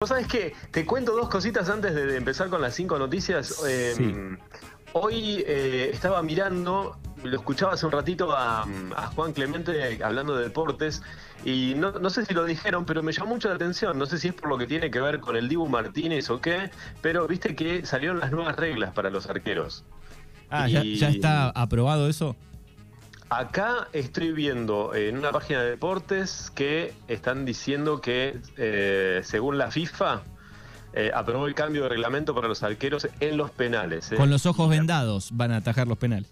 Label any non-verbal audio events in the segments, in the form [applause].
Vos sabés que te cuento dos cositas antes de empezar con las cinco noticias. Eh, Sí. Hoy eh, estaba mirando, lo escuchaba hace un ratito a, a Juan Clemente hablando de deportes y no, no sé si lo dijeron, pero me llamó mucho la atención. No sé si es por lo que tiene que ver con el Dibu Martínez o qué, pero viste que salieron las nuevas reglas para los arqueros. Ah, ¿ya, Y- ya está aprobado eso? Acá estoy viendo en una página de deportes que están diciendo que eh, según la FIFA eh, aprobó el cambio de reglamento para los arqueros en los penales. eh. Con los ojos vendados van a atajar los penales.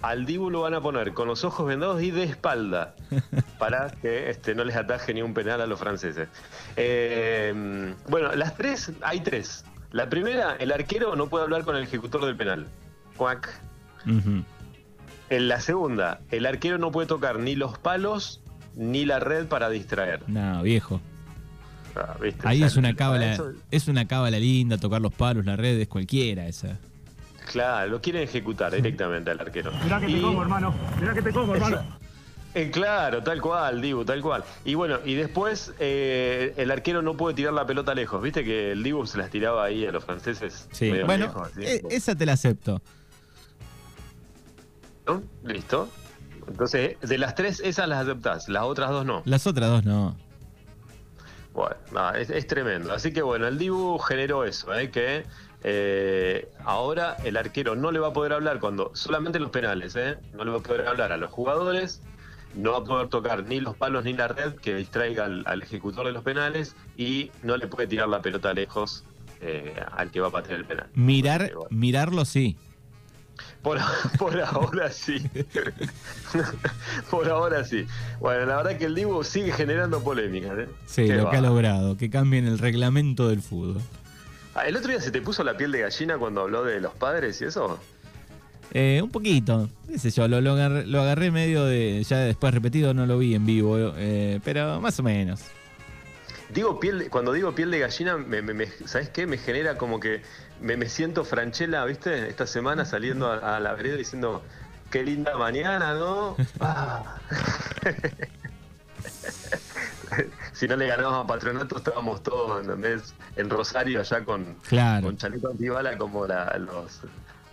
Al Dibu lo van a poner con los ojos vendados y de espalda [laughs] para que este, no les ataje ni un penal a los franceses. Bueno, las tres, hay tres. La primera, el arquero no puede hablar con el ejecutor del penal. Cuac. Ujú. En la segunda, el arquero no puede tocar ni los palos ni la red para distraer. No, viejo. Ah, ¿viste? Ahí O sea, es una cábala, eso- es una cábala linda, tocar los palos, las redes, cualquiera esa. claro, lo quieren ejecutar directamente al arquero. Mirá que te como, hermano. Mirá que te como, hermano. Eh, claro, tal cual, Dibu, tal cual. Y bueno, y después eh, el arquero no puede tirar la pelota lejos. ¿Viste que el Dibu se las tiraba ahí a los franceses? Sí, bueno, lejos, así? e- esa te la acepto. ¿No? Listo. Entonces, de las tres, esas las aceptás, las otras dos no. Las otras dos no. Bueno, nada, es, es tremendo. Así que bueno, el Dibu generó eso, ¿eh? que eh, ahora el arquero no le va a poder hablar cuando, solamente en los penales, ¿eh? no le va a poder hablar a los jugadores, no va a poder tocar ni los palos ni la red que distraiga al, al ejecutor de los penales y no le puede tirar la pelota lejos eh, al que va a patear el penal. Mirar, Porque, bueno, mirarlo sí. Por, [laughs] por ahora sí. [laughs] por ahora sí. Bueno, la verdad que el Dibu sigue generando polémicas. ¿eh? Sí, Qué lo que ha logrado, que cambien el reglamento del fútbol. Ah, ¿El otro día se te puso la piel de gallina cuando habló de los padres y eso? Eh, un poquito, qué sé yo, lo, lo agarré, lo agarré medio de, ya después repetido no lo vi en vivo, eh, pero más o menos. Digo piel, de- cuando digo piel de gallina, me, me- me- ¿sabes qué? Me genera como que me, me siento Franchella, ¿viste? Esta semana saliendo a, a la vereda diciendo, qué linda mañana, ¿no? [laughs] Ah. [laughs] si no le ganábamos a Patronato, estábamos todos, ¿entendés? En Rosario, allá con, Claro. con chaleco antibala como la- los,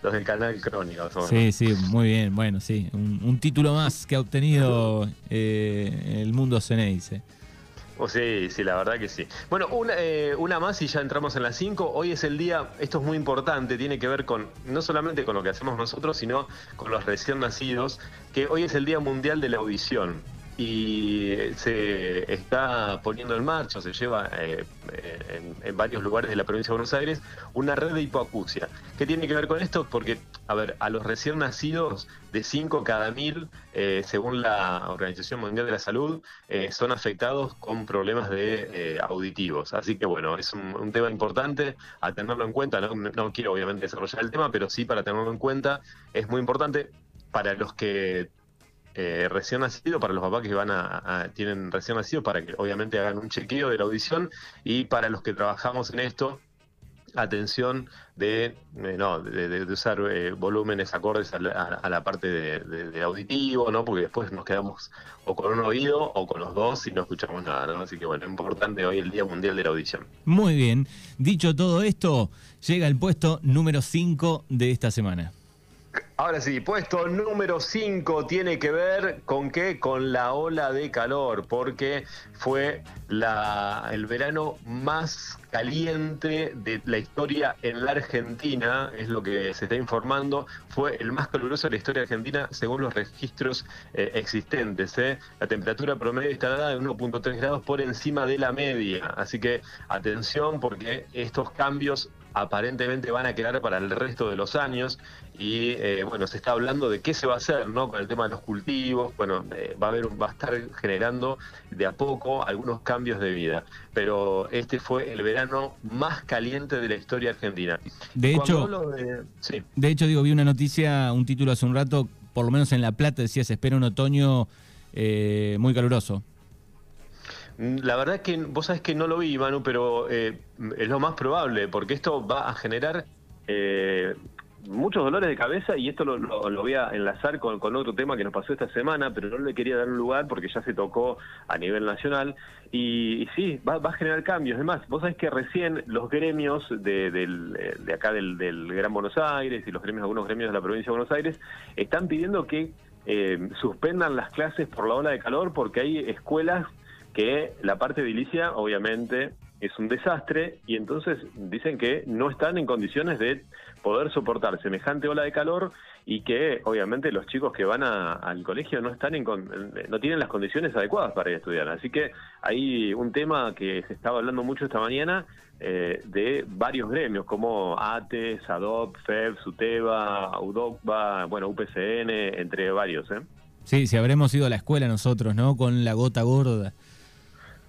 los del canal Crónica. Sí, sí, muy bien, bueno, sí. Un, un título más que ha obtenido eh, el mundo Ceneice. Oh, sí, sí, la verdad que sí. Bueno, una, eh, una más y ya entramos en las 5. Hoy es el día, esto es muy importante, tiene que ver con no solamente con lo que hacemos nosotros, sino con los recién nacidos, que hoy es el Día Mundial de la Audición. Y se está poniendo en marcha, se lleva eh, en, varios lugares de la provincia de Buenos Aires, una red de hipoacusia. ¿Qué tiene que ver con esto? Porque, a ver, a los recién nacidos, de 5 cada mil, eh, según la Organización Mundial de la Salud, eh, son afectados con problemas de auditivos. Así que bueno, es un, un tema importante a tenerlo en cuenta. No, no quiero obviamente desarrollar el tema, pero sí para tenerlo en cuenta es muy importante para los que eh, recién nacidos, para los papás que van a, tienen recién nacidos, para que obviamente hagan un chequeo de la audición y para los que trabajamos en esto, atención de, eh, no, de, usar eh, volúmenes acordes a la, a- la parte de, auditivo, ¿no? Porque después nos quedamos o con un oído o con los dos y no escuchamos nada. Así que bueno, importante hoy el Día Mundial de la Audición. Muy bien, dicho todo esto, llega el puesto número 5 de esta semana. Ahora sí, puesto número 5 tiene que ver con qué? Con la ola de calor, porque fue la, el verano más caliente de la historia en la Argentina, es lo que se está informando, fue el más caluroso de la historia argentina según los registros eh, existentes. ¿eh? La temperatura promedio instalada de 1.3 grados por encima de la media, así que atención porque estos cambios aparentemente van a quedar para el resto de los años y eh, bueno, se está hablando de qué se va a hacer, ¿no? Con el tema de los cultivos, bueno, eh, va a haber, va a estar generando de a poco algunos cambios de vida, pero este fue el verano más caliente de la historia argentina. De hecho, de- sí. de hecho, digo, vi una noticia, un título hace un rato, por lo menos en La Plata decía, se espera un otoño eh, muy caluroso. Mm, La verdad es que vos sabés que no lo vi, Manu, pero eh, es lo más probable, porque esto va a generar eh, muchos dolores de cabeza y esto lo, voy a enlazar con, otro tema que nos pasó esta semana, pero no le quería dar un lugar porque ya se tocó a nivel nacional y, sí, va, a generar cambios. Además, vos sabés que recién los gremios de, de acá del, Gran Buenos Aires y los gremios, algunos gremios de la provincia de Buenos Aires, están pidiendo que eh, suspendan las clases por la ola de calor porque hay escuelas que la parte edilicia, obviamente, es un desastre y entonces dicen que no están en condiciones de poder soportar semejante ola de calor y que obviamente los chicos que van al colegio no están en no tienen las condiciones adecuadas para ir a estudiar. Así que hay un tema que se estaba hablando mucho esta mañana eh, de varios gremios como ATE, SADOP, FEB, SUTEBA, UDOCBA, bueno, UPCN, entre varios. ¿eh? Sí, si habremos ido a la escuela nosotros, ¿no? Con la gota gorda.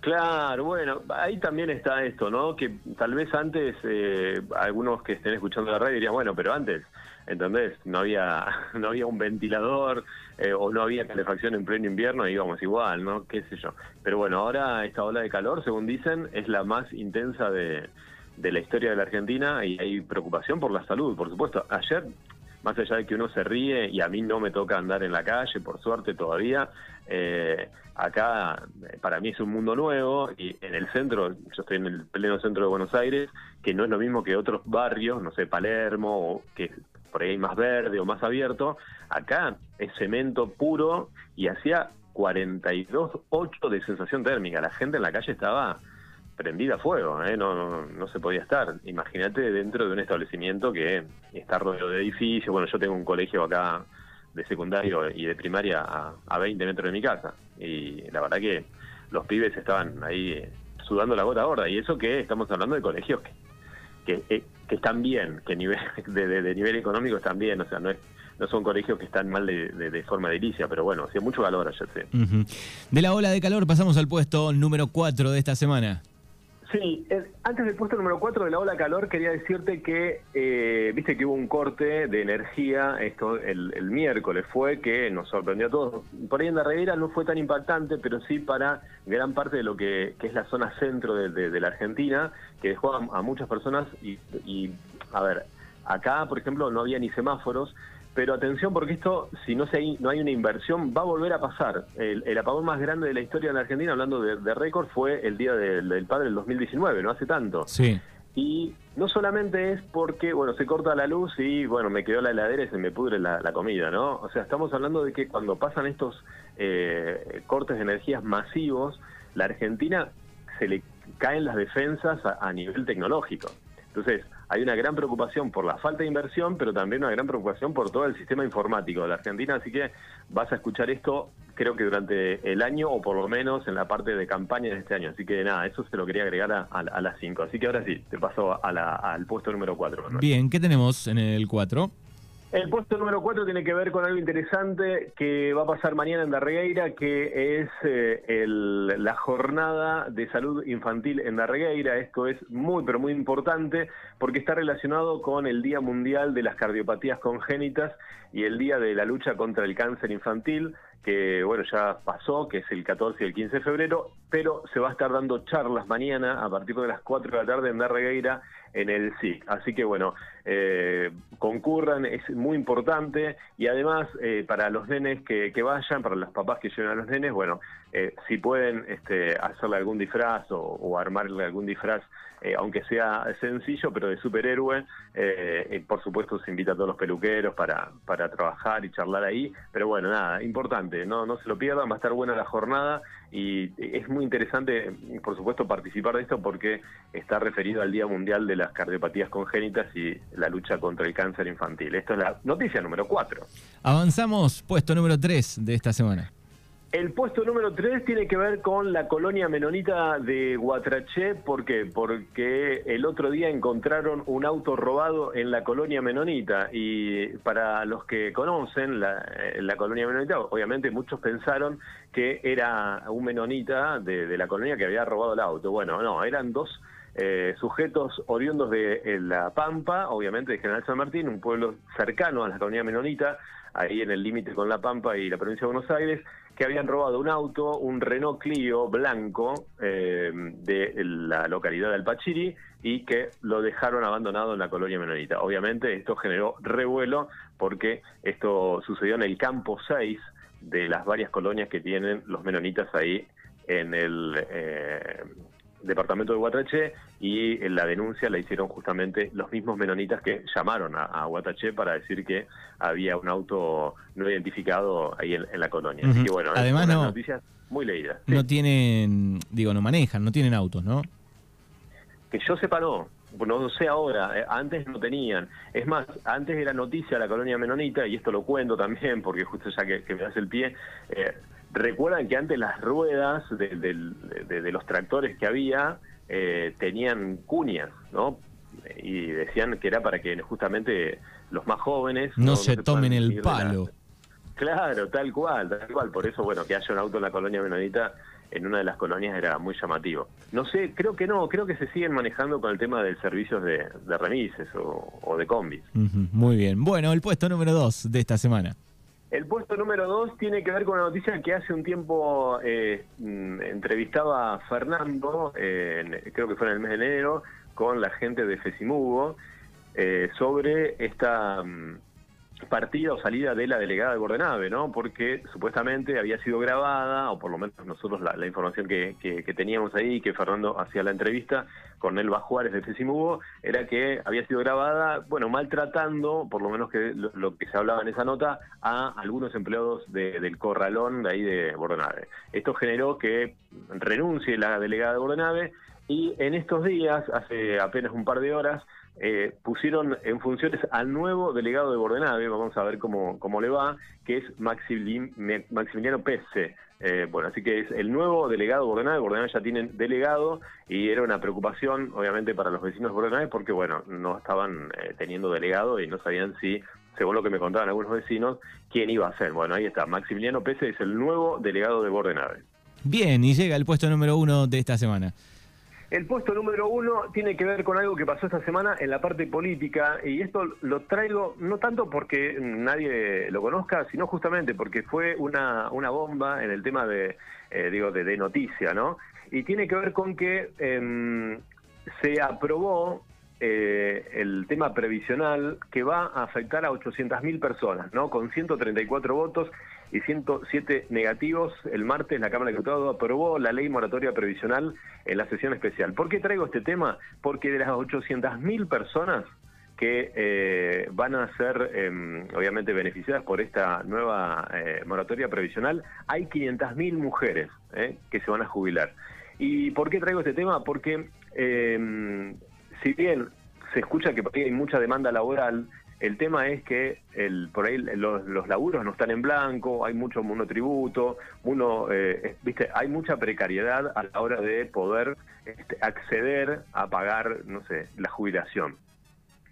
Claro, bueno, ahí también está esto, ¿no? Que tal vez antes eh, algunos que estén escuchando la radio dirían, bueno, pero antes, ¿entendés? No había, [laughs] no había un ventilador eh, o no había calefacción en pleno invierno y íbamos igual, ¿no? Qué sé yo. Pero bueno, ahora esta ola de calor, según dicen, es la más intensa de, de la historia de la Argentina y hay preocupación por la salud, por supuesto. Ayer más allá de que uno se ríe y a mí no me toca andar en la calle, por suerte todavía, eh, acá para mí es un mundo nuevo y en el centro, yo estoy en el pleno centro de Buenos Aires, que no es lo mismo que otros barrios, no sé, Palermo, o que por ahí más verde o más abierto, acá es cemento puro y hacía 42.8 de sensación térmica, la gente en la calle estaba prendida a fuego, ¿eh? no, no, se podía estar. Imagínate dentro de un establecimiento que está rodeado de edificios. Bueno, yo tengo un colegio acá de secundario y de primaria a, a 20 metros de mi casa. Y la verdad que los pibes estaban ahí sudando la gota gorda. Y eso que estamos hablando de colegios que, que, eh, están bien, que nivel, [laughs] de, nivel económico están bien. O sea, no es no son colegios que están mal de, de, forma edilicia, pero bueno, hacía mucho calor ayer, sí. De la ola de calor pasamos al puesto número 4 de esta semana. Sí, antes del puesto número 4 de la ola calor quería decirte que, eh, viste que hubo un corte de energía, esto el, miércoles fue, que nos sorprendió a todos. Por ahí en la reguera no fue tan impactante, pero sí para gran parte de lo que, es la zona centro de, la Argentina, que dejó a, muchas personas y, y, a ver, acá, por ejemplo, no había ni semáforos, pero atención porque esto, si no, se no hay una inversión, va a volver a pasar. El, apagón más grande de la historia de la Argentina, hablando de, récord, fue el Día del, Padre del 2019, no hace tanto. Sí. Y no solamente es porque, bueno, se corta la luz y, bueno, me quedó la heladera y se me pudre la, comida, ¿no? O sea, estamos hablando de que cuando pasan estos eh, cortes de energías masivos, la Argentina se le caen las defensas a nivel tecnológico. Entonces, hay una gran preocupación por la falta de inversión, pero también una gran preocupación por todo el sistema informático de la Argentina, así que vas a escuchar esto creo que durante el año o por lo menos en la parte de campaña de este año. Así que nada, eso se lo quería agregar a, las 5. Así que ahora sí, te paso al puesto número 4. Bien, ¿qué tenemos en el 4? El puesto número 4 tiene que ver con algo interesante que va a pasar mañana en Darregueira, que es eh, la jornada de salud infantil en Darregueira. Esto es muy, pero muy importante porque está relacionado con el Día Mundial de las Cardiopatías Congénitas y el Día de la Lucha contra el Cáncer Infantil, que bueno, ya pasó, que es el 14 y el 15 de febrero, pero se va a estar dando charlas mañana a partir de las 4 de la tarde en Darregueira en el SIC. Así que bueno, eh, concurran, es muy importante. Y además eh, para los nenes que, vayan, para los papás que lleven a los nenes, bueno, eh, si pueden este, hacerle algún disfraz o, armarle algún disfraz, aunque sea sencillo, pero de superhéroe, por supuesto se invita a todos los peluqueros para, para trabajar y charlar ahí, pero bueno, nada, importante, no, no se lo pierdan, va a estar buena la jornada y es muy interesante, por supuesto, participar de esto porque está referido al Día Mundial de las Cardiopatías Congénitas y la lucha contra el cáncer infantil. Esto es la noticia número 4. Avanzamos, puesto número 3 de esta semana. El puesto número 3 tiene que ver con la colonia menonita de Guatraché. ¿Por qué? Porque el otro día encontraron un auto robado en la colonia menonita. Y para los que conocen la, eh, colonia menonita, obviamente muchos pensaron que era un menonita de, la colonia que había robado el auto. Bueno, no, eran dos eh, sujetos oriundos de eh, La Pampa, obviamente de General San Martín, un pueblo cercano a la colonia menonita ahí en el límite con La Pampa y la provincia de Buenos Aires, que habían robado un auto, un Renault Clio blanco eh, de la localidad de Alpachiri y que lo dejaron abandonado en la colonia menonita. Obviamente esto generó revuelo porque esto sucedió en el campo 6 de las varias colonias que tienen los menonitas ahí en el eh, departamento de Guatraché y la denuncia la hicieron justamente los mismos menonitas que llamaron a, Guatraché para decir que había un auto no identificado ahí en, la colonia. Así que bueno, además no, noticias muy leídas. No tienen, digo, no manejan, no tienen autos, ¿no? Que yo sepa no, no sé ahora, eh, antes no tenían. Es más, antes era noticia la colonia menonita, y esto lo cuento también, porque justo ya que, me das el pie, eh, recuerdan que antes las ruedas de, los tractores que había eh, tenían cuñas, ¿no? Y decían que era para que justamente los más jóvenes... No, se, tomen el palo. Claro, tal cual, tal cual. Por eso, bueno, que haya un auto en la colonia menonita en una de las colonias era muy llamativo. No sé, creo que no, creo que se siguen manejando con el tema de servicios de, remises o, de combis. muy bien. Bueno, el puesto número dos de esta semana. El puesto número dos tiene que ver con una noticia que hace un tiempo eh, mm, entrevistaba a Fernando, creo que fue en el mes de enero, con la gente de Fesimugo, eh, sobre esta... Partida o salida de la delegada de Bordenave, ¿no? Porque supuestamente había sido grabada, o por lo menos nosotros la, información que, teníamos ahí, que Fernando hacía la entrevista con Elba Juárez de Fesimugo, era que había sido grabada, bueno, maltratando, por lo menos que lo, que se hablaba en esa nota, a algunos empleados del corralón de ahí de Bordenave. Esto generó que renuncie la delegada de Bordenave y en estos días, hace apenas un par de horas, eh, pusieron en funciones al nuevo delegado de Bordenave, vamos a ver cómo, cómo le va, que es Maximiliano Pese. Eh, bueno, así que es el nuevo delegado de Bordenave, Bordenave ya tienen delegado y era una preocupación obviamente para los vecinos de Bordenave porque bueno, no estaban eh, teniendo delegado y no sabían si, según lo que me contaban algunos vecinos, quién iba a ser. Bueno, ahí está, Maximiliano Pese es el nuevo delegado de Bordenave. Bien, y llega el puesto número uno de esta semana. El puesto número uno tiene que ver con algo que pasó esta semana en la parte política y esto lo traigo no tanto porque nadie lo conozca, sino justamente porque fue una, una bomba en el tema de, eh, digo, de, noticia, ¿no? Y tiene que ver con que em, se aprobó eh, el tema previsional que va a afectar a 800.000 personas, ¿no? Con 134 votos y 107 negativos, el martes la Cámara de Diputados aprobó la ley moratoria previsional en la sesión especial. ¿Por qué traigo este tema? Porque de las 800.000 personas que eh, van a ser em, obviamente beneficiadas por esta nueva eh, moratoria previsional, hay 500.000 mujeres que se van a jubilar. ¿Y por qué traigo este tema? Porque em, si bien se escucha que hay mucha demanda laboral, el tema es que el, por ahí los, laburos no están en blanco, hay mucho monotributo, uno, eh, viste, hay mucha precariedad a la hora de poder este, acceder a pagar, no sé, la jubilación.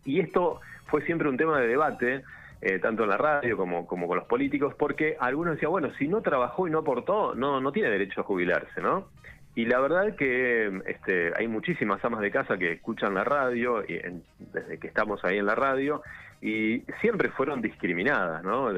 Y esto fue siempre un tema de debate, eh, tanto en la radio como, con los políticos, porque algunos decían, bueno, si no trabajó y no aportó, no, no tiene derecho a jubilarse, ¿no? Y la verdad que este, hay muchísimas amas de casa que escuchan la radio, y desde que estamos ahí en la radio, y siempre fueron discriminadas, ¿no?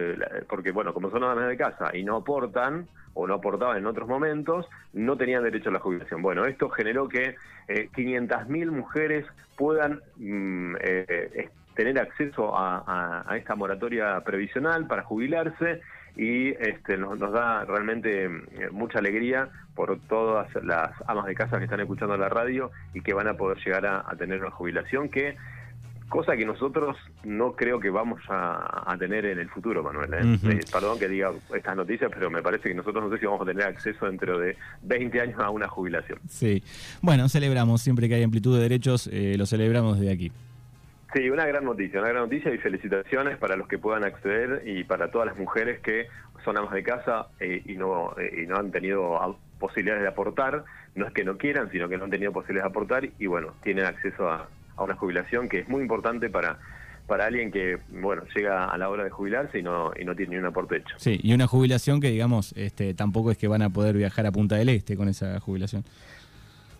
Porque, bueno, como son amas de casa y no aportan, o no aportaban en otros momentos, no tenían derecho a la jubilación. Bueno, esto generó que eh, 500.000 mujeres puedan mm, eh, tener acceso a, esta moratoria previsional para jubilarse y este, nos, da realmente eh, mucha alegría por todas las amas de casa que están escuchando la radio y que van a poder llegar a, tener una jubilación que cosa que nosotros no creo que vamos a, tener en el futuro, Manuel. ¿eh? Eh, perdón que diga estas noticias, pero me parece que nosotros no sé si vamos a tener acceso dentro de 20 años a una jubilación. Sí, bueno, celebramos, siempre que hay amplitud de derechos, lo celebramos desde aquí. Sí, una gran noticia, una gran noticia y felicitaciones para los que puedan acceder y para todas las mujeres que son amas de casa eh, y, no, eh, y no han tenido posibilidades de aportar. No es que no quieran, sino que no han tenido posibilidades de aportar y bueno, tienen acceso a, una jubilación que es muy importante para para alguien que bueno llega a la hora de jubilarse y no y no tiene ni un aporte hecho. Sí, y una jubilación que digamos este tampoco es que van a poder viajar a Punta del Este con esa jubilación.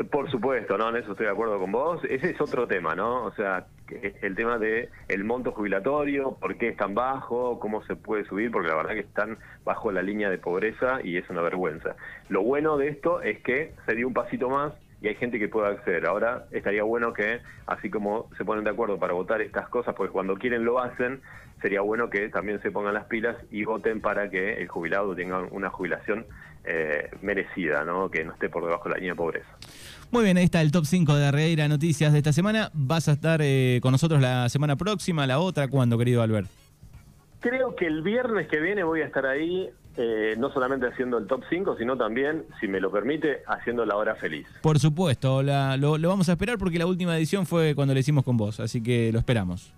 Por supuesto, no, en eso estoy de acuerdo con vos. Ese es otro tema, ¿no? O sea, el tema de el monto jubilatorio, por qué es tan bajo, cómo se puede subir, porque la verdad que están bajo la línea de pobreza y es una vergüenza. Lo bueno de esto es que se dio un pasito más y hay gente que puede acceder. Ahora estaría bueno que, así como se ponen de acuerdo para votar estas cosas, porque cuando quieren lo hacen, sería bueno que también se pongan las pilas y voten para que el jubilado tenga una jubilación eh, merecida, ¿no? que no esté por debajo de la línea de pobreza. Muy bien, ahí está el top 5 de Arreira Noticias de esta semana. ¿Vas a estar eh, con nosotros la semana próxima, la otra? ¿Cuándo, querido Albert? Creo que el viernes que viene voy a estar ahí, eh, no solamente haciendo el top 5, sino también, si me lo permite, haciendo la hora feliz. Por supuesto, lo, lo vamos a esperar porque la última edición fue cuando lo hicimos con vos, así que lo esperamos.